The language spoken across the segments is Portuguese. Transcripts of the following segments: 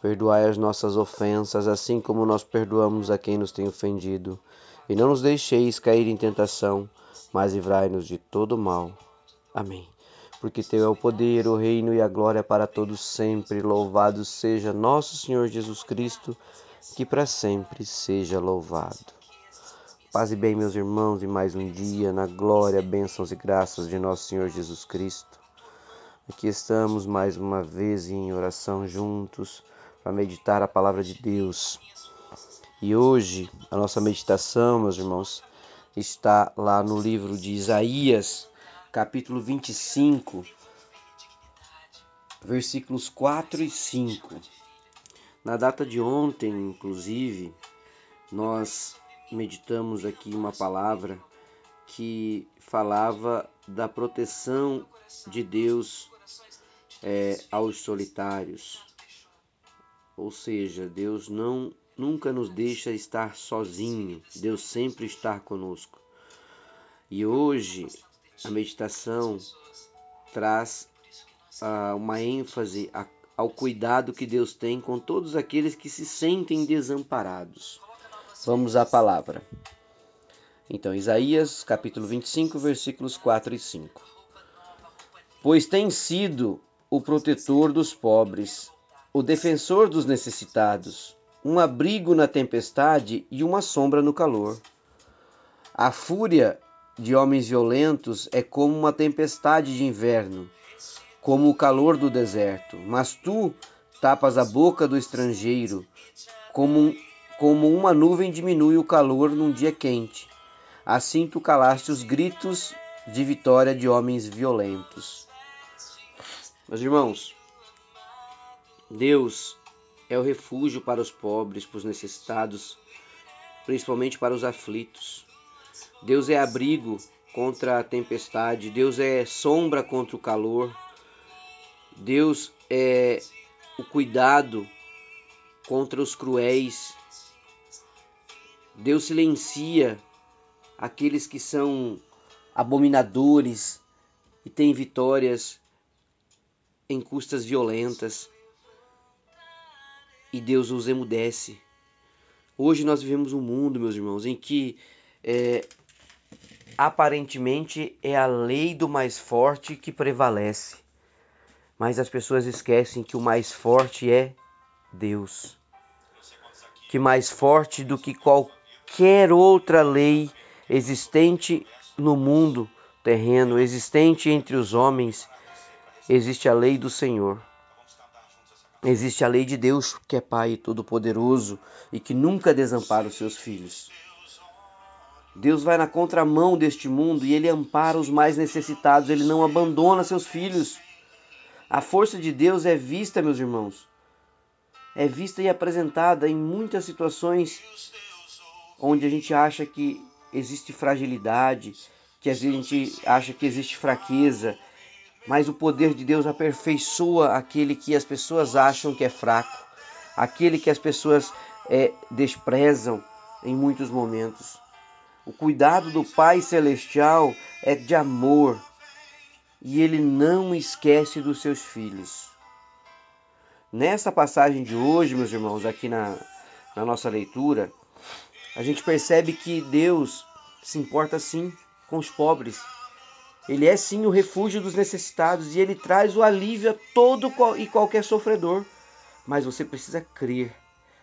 Perdoai as nossas ofensas, assim como nós perdoamos a quem nos tem ofendido. E não nos deixeis cair em tentação, mas livrai-nos de todo mal. Amém. Porque Teu é o poder, o reino e a glória para todos sempre. Louvado seja nosso Senhor Jesus Cristo, que para sempre seja louvado. Paz e bem, meus irmãos, e mais um dia na glória, bênçãos e graças de nosso Senhor Jesus Cristo. Aqui estamos mais uma vez em oração juntos para meditar a palavra de Deus. E hoje a nossa meditação, meus irmãos, está lá no livro de Isaías, capítulo 25, versículos 4 e 5. Na data de ontem, inclusive, nós meditamos aqui uma palavra que falava da proteção de Deus é, aos solitários. Ou seja, Deus não nunca nos deixa estar sozinho. Deus sempre está conosco. E hoje a meditação traz uh, uma ênfase a, ao cuidado que Deus tem com todos aqueles que se sentem desamparados. Vamos à palavra. Então, Isaías, capítulo 25, versículos 4 e 5. Pois tem sido o protetor dos pobres o defensor dos necessitados, um abrigo na tempestade e uma sombra no calor. A fúria de homens violentos é como uma tempestade de inverno, como o calor do deserto. Mas tu tapas a boca do estrangeiro, como, como uma nuvem diminui o calor num dia quente. Assim tu calaste os gritos de vitória de homens violentos. Meus irmãos, Deus é o refúgio para os pobres, para os necessitados, principalmente para os aflitos. Deus é abrigo contra a tempestade, Deus é sombra contra o calor. Deus é o cuidado contra os cruéis. Deus silencia aqueles que são abominadores e têm vitórias em custas violentas e Deus os emudece. Hoje nós vivemos um mundo, meus irmãos, em que é, aparentemente é a lei do mais forte que prevalece, mas as pessoas esquecem que o mais forte é Deus. Que mais forte do que qualquer outra lei existente no mundo terreno, existente entre os homens, existe a lei do Senhor. Existe a lei de Deus, que é Pai Todo-Poderoso e que nunca desampara os seus filhos. Deus vai na contramão deste mundo e ele ampara os mais necessitados, ele não abandona seus filhos. A força de Deus é vista, meus irmãos, é vista e apresentada em muitas situações onde a gente acha que existe fragilidade, que a gente acha que existe fraqueza, mas o poder de Deus aperfeiçoa aquele que as pessoas acham que é fraco, aquele que as pessoas é, desprezam em muitos momentos. O cuidado do Pai Celestial é de amor e ele não esquece dos seus filhos. Nessa passagem de hoje, meus irmãos, aqui na, na nossa leitura, a gente percebe que Deus se importa sim com os pobres ele é sim o refúgio dos necessitados e ele traz o alívio a todo e qualquer sofredor. Mas você precisa crer,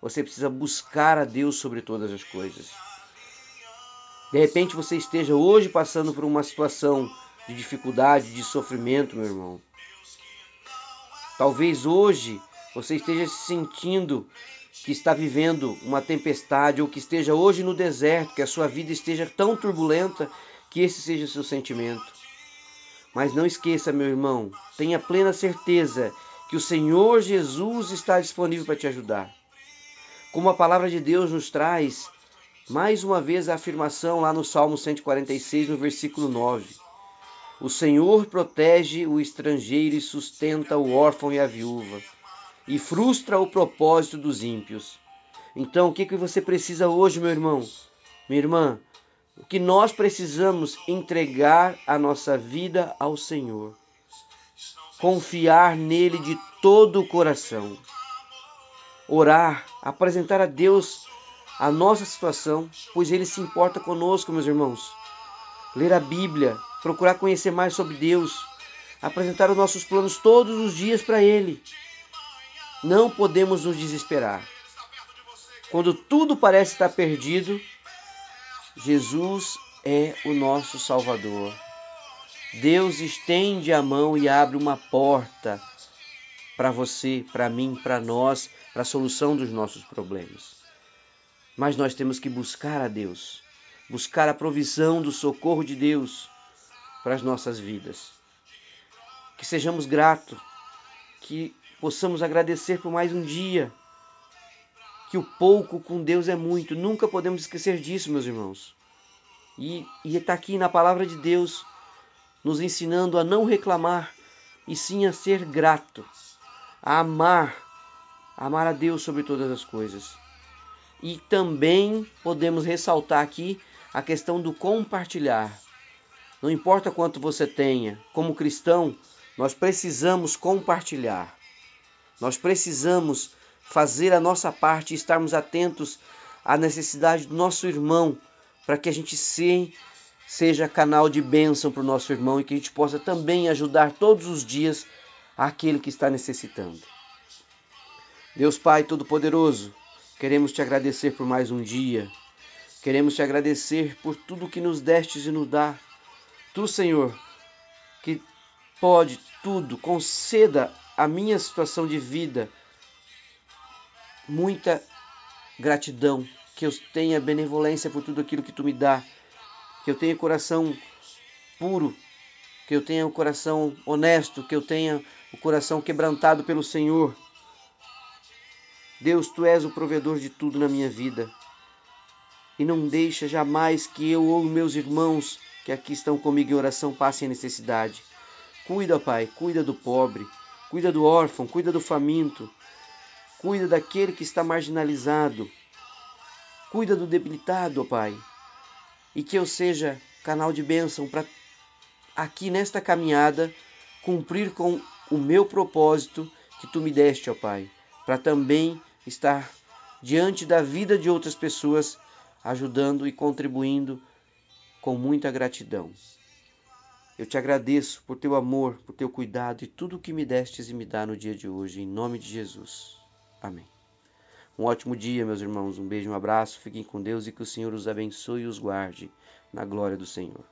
você precisa buscar a Deus sobre todas as coisas. De repente você esteja hoje passando por uma situação de dificuldade, de sofrimento, meu irmão. Talvez hoje você esteja se sentindo que está vivendo uma tempestade ou que esteja hoje no deserto, que a sua vida esteja tão turbulenta que esse seja o seu sentimento. Mas não esqueça, meu irmão, tenha plena certeza que o Senhor Jesus está disponível para te ajudar. Como a palavra de Deus nos traz, mais uma vez a afirmação lá no Salmo 146, no versículo 9. O Senhor protege o estrangeiro e sustenta o órfão e a viúva, e frustra o propósito dos ímpios. Então, o que, que você precisa hoje, meu irmão? Minha irmã, o que nós precisamos entregar a nossa vida ao Senhor. Confiar nele de todo o coração. Orar, apresentar a Deus a nossa situação, pois ele se importa conosco, meus irmãos. Ler a Bíblia, procurar conhecer mais sobre Deus, apresentar os nossos planos todos os dias para ele. Não podemos nos desesperar. Quando tudo parece estar perdido, Jesus é o nosso Salvador. Deus estende a mão e abre uma porta para você, para mim, para nós, para a solução dos nossos problemas. Mas nós temos que buscar a Deus, buscar a provisão do socorro de Deus para as nossas vidas. Que sejamos gratos, que possamos agradecer por mais um dia que o pouco com Deus é muito. Nunca podemos esquecer disso, meus irmãos. E está aqui na palavra de Deus nos ensinando a não reclamar e sim a ser grato, a amar, a amar a Deus sobre todas as coisas. E também podemos ressaltar aqui a questão do compartilhar. Não importa quanto você tenha, como cristão, nós precisamos compartilhar. Nós precisamos fazer a nossa parte e estarmos atentos à necessidade do nosso irmão, para que a gente seja canal de bênção para o nosso irmão e que a gente possa também ajudar todos os dias aquele que está necessitando. Deus Pai Todo-Poderoso, queremos te agradecer por mais um dia. Queremos te agradecer por tudo que nos destes e nos dá. Tu, Senhor, que pode tudo, conceda a minha situação de vida muita gratidão, que eu tenha benevolência por tudo aquilo que tu me dá, que eu tenha coração puro, que eu tenha o um coração honesto, que eu tenha o coração quebrantado pelo Senhor. Deus, tu és o provedor de tudo na minha vida. E não deixa jamais que eu ou meus irmãos que aqui estão comigo em oração passem a necessidade. Cuida, Pai, cuida do pobre, cuida do órfão, cuida do faminto, Cuida daquele que está marginalizado. Cuida do debilitado, ó Pai. E que eu seja canal de bênção para aqui nesta caminhada cumprir com o meu propósito que tu me deste, ó Pai, para também estar diante da vida de outras pessoas, ajudando e contribuindo com muita gratidão. Eu te agradeço por teu amor, por teu cuidado e tudo o que me destes e me dá no dia de hoje, em nome de Jesus. Amém. Um ótimo dia, meus irmãos. Um beijo, um abraço. Fiquem com Deus e que o Senhor os abençoe e os guarde na glória do Senhor.